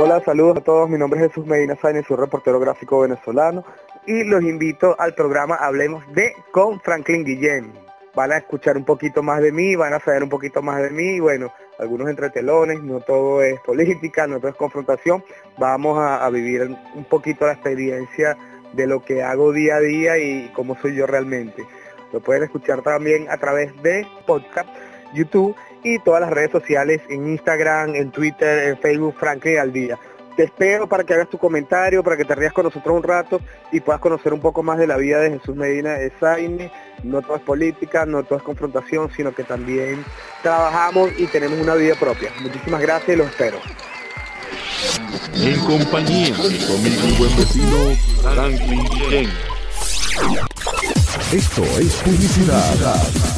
Hola, saludos a todos. Mi nombre es Jesús Medina Sáenz, soy reportero gráfico venezolano y los invito al programa Hablemos de con Franklin Guillén. Van a escuchar un poquito más de mí, van a saber un poquito más de mí bueno, algunos entretelones, no todo es política, no todo es confrontación. Vamos a, a vivir un poquito la experiencia de lo que hago día a día y cómo soy yo realmente. Lo pueden escuchar también a través de podcast, YouTube y todas las redes sociales en Instagram, en Twitter, en Facebook, Franklin al día. Te espero para que hagas tu comentario, para que te rías con nosotros un rato y puedas conocer un poco más de la vida de Jesús Medina de Saine. No todo es política, no todo es confrontación, sino que también trabajamos y tenemos una vida propia. Muchísimas gracias y los espero. En compañía de conmigo buen vecino Franklin Esto es publicidad